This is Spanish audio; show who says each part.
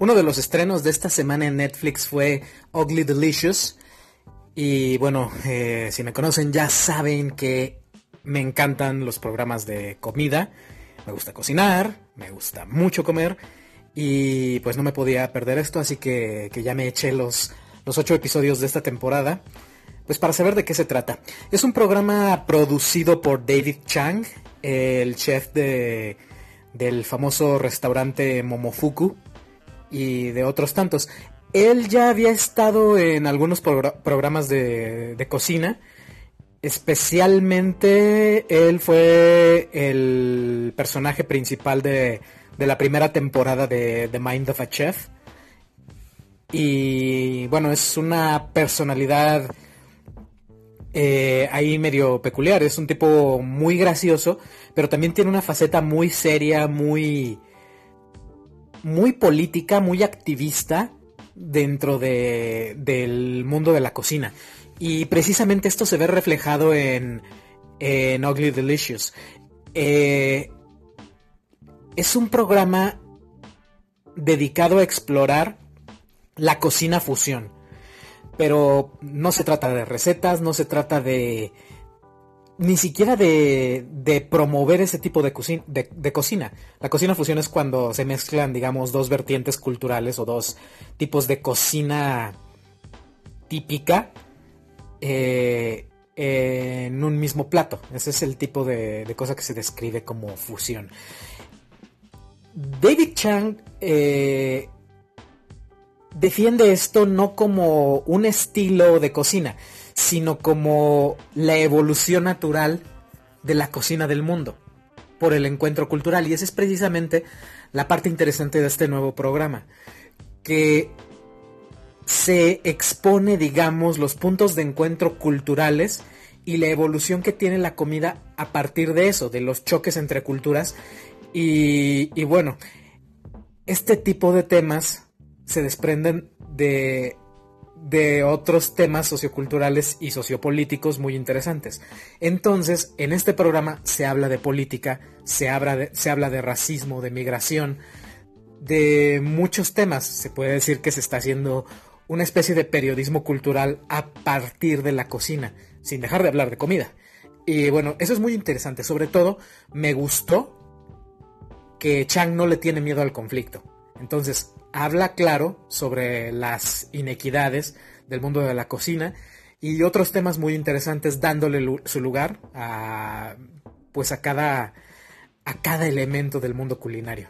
Speaker 1: Uno de los estrenos de esta semana en Netflix fue Ugly Delicious. Y bueno, eh, si me conocen ya saben que me encantan los programas de comida. Me gusta cocinar, me gusta mucho comer. Y pues no me podía perder esto, así que, ya me eché los, los ocho episodios de esta temporada. Pues para saber de qué se trata. Es un programa producido por David Chang, el chef de, del famoso restaurante Momofuku y de otros tantos. Él ya había estado en algunos programas de, cocina. Especialmente él fue el personaje principal de, la primera temporada de The Mind of a Chef. Y bueno, es una personalidad eh, ahí medio peculiar. Es un tipo muy gracioso, pero también tiene una faceta muy seria, muy, muy política, muy activista dentro de, del mundo de la cocina. Y precisamente esto se ve reflejado en, en Ugly Delicious. Eh, es un programa dedicado a explorar la cocina fusión. Pero no se trata de recetas, no se trata de, ni siquiera de, de promover ese tipo de, cocina. La cocina fusión es cuando se mezclan, digamos, dos vertientes culturales o dos tipos de cocina típica eh, en un mismo plato. Ese es el tipo de, de, cosa que se describe como fusión. David Chang eh, defiende esto no como un estilo de cocina, sino como la evolución natural de la cocina del mundo por el encuentro cultural. Y esa es precisamente la parte interesante de este nuevo programa, que se expone, digamos, los puntos de encuentro culturales y la evolución que tiene la comida a partir de eso, de los choques entre culturas. Y, y bueno, este tipo de temas se desprenden de de otros temas socioculturales y sociopolíticos muy interesantes. Entonces, en este programa se habla de política, se habla se habla de racismo, de migración, de muchos temas. Se puede decir que se está haciendo una especie de periodismo cultural a partir de la cocina, sin dejar de hablar de comida. Y bueno, eso es muy interesante. Sobre todo, me gustó que Chang no le tiene miedo al conflicto. Entonces, habla claro sobre las inequidades del mundo de la cocina y otros temas muy interesantes dándole su lugar a pues a cada a cada elemento del mundo culinario.